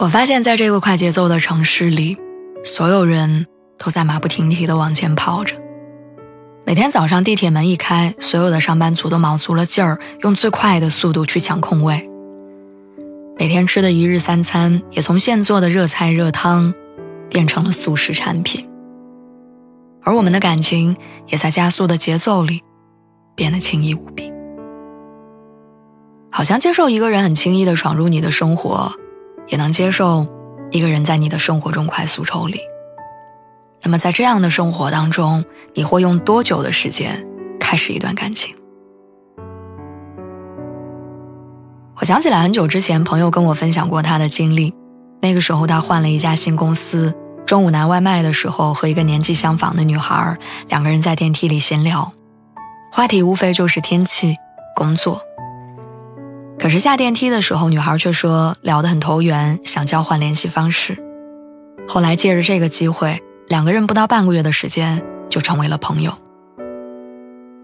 我发现，在这个快节奏的城市里，所有人都在马不停蹄地往前跑着。每天早上地铁门一开，所有的上班族都卯足了劲儿，用最快的速度去抢空位。每天吃的一日三餐，也从现做的热菜热汤，变成了速食产品。而我们的感情，也在加速的节奏里，变得轻易无比。好像接受一个人很轻易地闯入你的生活。也能接受一个人在你的生活中快速抽离。那么，在这样的生活当中，你会用多久的时间开始一段感情？我想起来很久之前，朋友跟我分享过他的经历。那个时候，他换了一家新公司，中午拿外卖的时候，和一个年纪相仿的女孩两个人在电梯里闲聊，话题无非就是天气、工作。可是下电梯的时候，女孩却说聊得很投缘，想交换联系方式。后来借着这个机会，两个人不到半个月的时间就成为了朋友。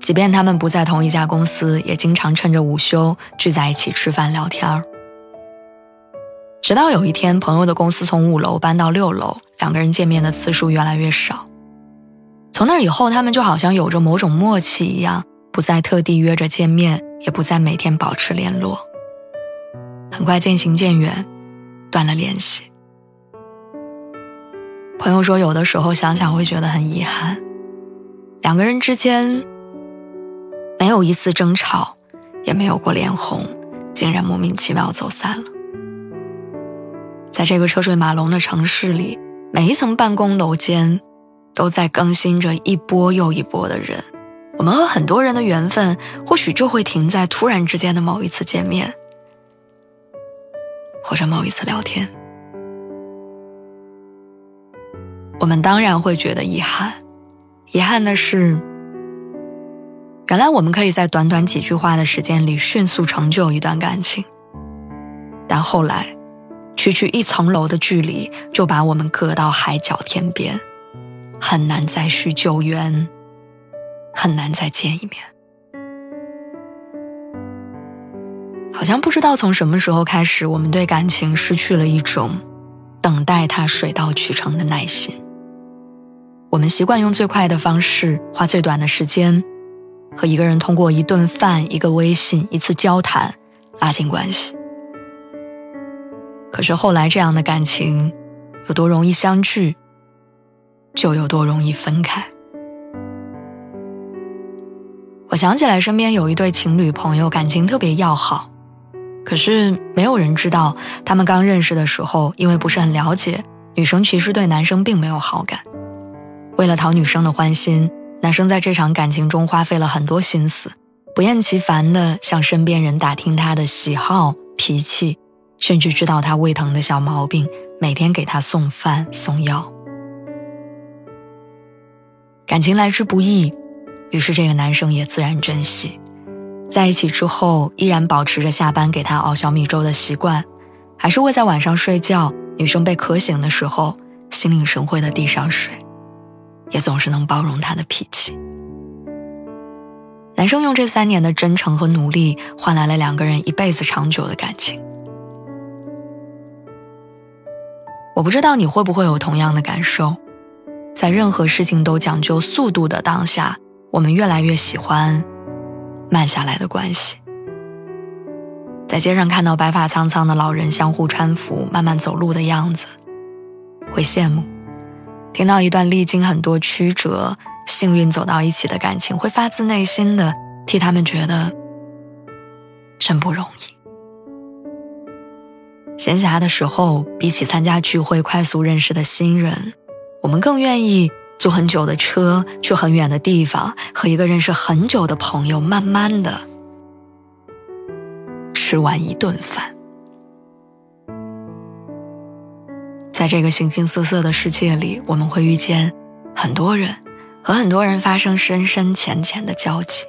即便他们不在同一家公司，也经常趁着午休聚在一起吃饭聊天儿直到有一天，朋友的公司从五楼搬到六楼，两个人见面的次数越来越少。从那以后，他们就好像有着某种默契一样，不再特地约着见面。也不再每天保持联络，很快渐行渐远，断了联系。朋友说，有的时候想想会觉得很遗憾，两个人之间没有一次争吵，也没有过脸红，竟然莫名其妙走散了。在这个车水马龙的城市里，每一层办公楼间都在更新着一波又一波的人。我们和很多人的缘分，或许就会停在突然之间的某一次见面，或者某一次聊天。我们当然会觉得遗憾，遗憾的是，原来我们可以在短短几句话的时间里迅速成就一段感情，但后来，区区一层楼的距离就把我们隔到海角天边，很难再续旧缘。很难再见一面，好像不知道从什么时候开始，我们对感情失去了一种等待它水到渠成的耐心。我们习惯用最快的方式，花最短的时间，和一个人通过一顿饭、一个微信、一次交谈拉近关系。可是后来，这样的感情有多容易相聚，就有多容易分开。我想起来，身边有一对情侣朋友，感情特别要好，可是没有人知道，他们刚认识的时候，因为不是很了解，女生其实对男生并没有好感。为了讨女生的欢心，男生在这场感情中花费了很多心思，不厌其烦地向身边人打听她的喜好、脾气，甚至知道她胃疼的小毛病，每天给她送饭送药。感情来之不易。于是，这个男生也自然珍惜，在一起之后，依然保持着下班给他熬小米粥的习惯，还是会在晚上睡觉，女生被渴醒的时候，心领神会的递上水，也总是能包容他的脾气。男生用这三年的真诚和努力，换来了两个人一辈子长久的感情。我不知道你会不会有同样的感受，在任何事情都讲究速度的当下。我们越来越喜欢慢下来的关系，在街上看到白发苍苍的老人相互搀扶、慢慢走路的样子，会羡慕；听到一段历经很多曲折、幸运走到一起的感情，会发自内心的替他们觉得真不容易。闲暇的时候，比起参加聚会快速认识的新人，我们更愿意。坐很久的车，去很远的地方，和一个认识很久的朋友，慢慢的吃完一顿饭。在这个形形色色的世界里，我们会遇见很多人，和很多人发生深深浅浅的交集。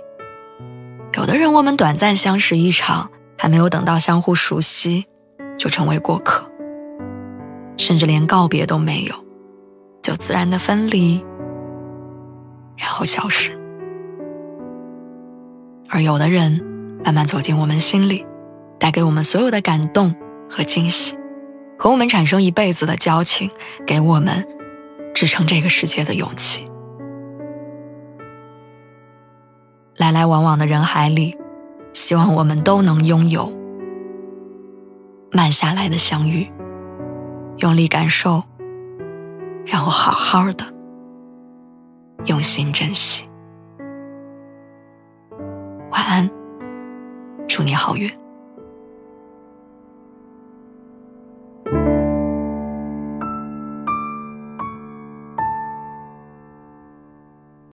有的人，我们短暂相识一场，还没有等到相互熟悉，就成为过客，甚至连告别都没有，就自然的分离，然后消失。而有的人，慢慢走进我们心里，带给我们所有的感动和惊喜。和我们产生一辈子的交情，给我们支撑这个世界的勇气。来来往往的人海里，希望我们都能拥有慢下来的相遇，用力感受，让我好好的用心珍惜。晚安，祝你好运。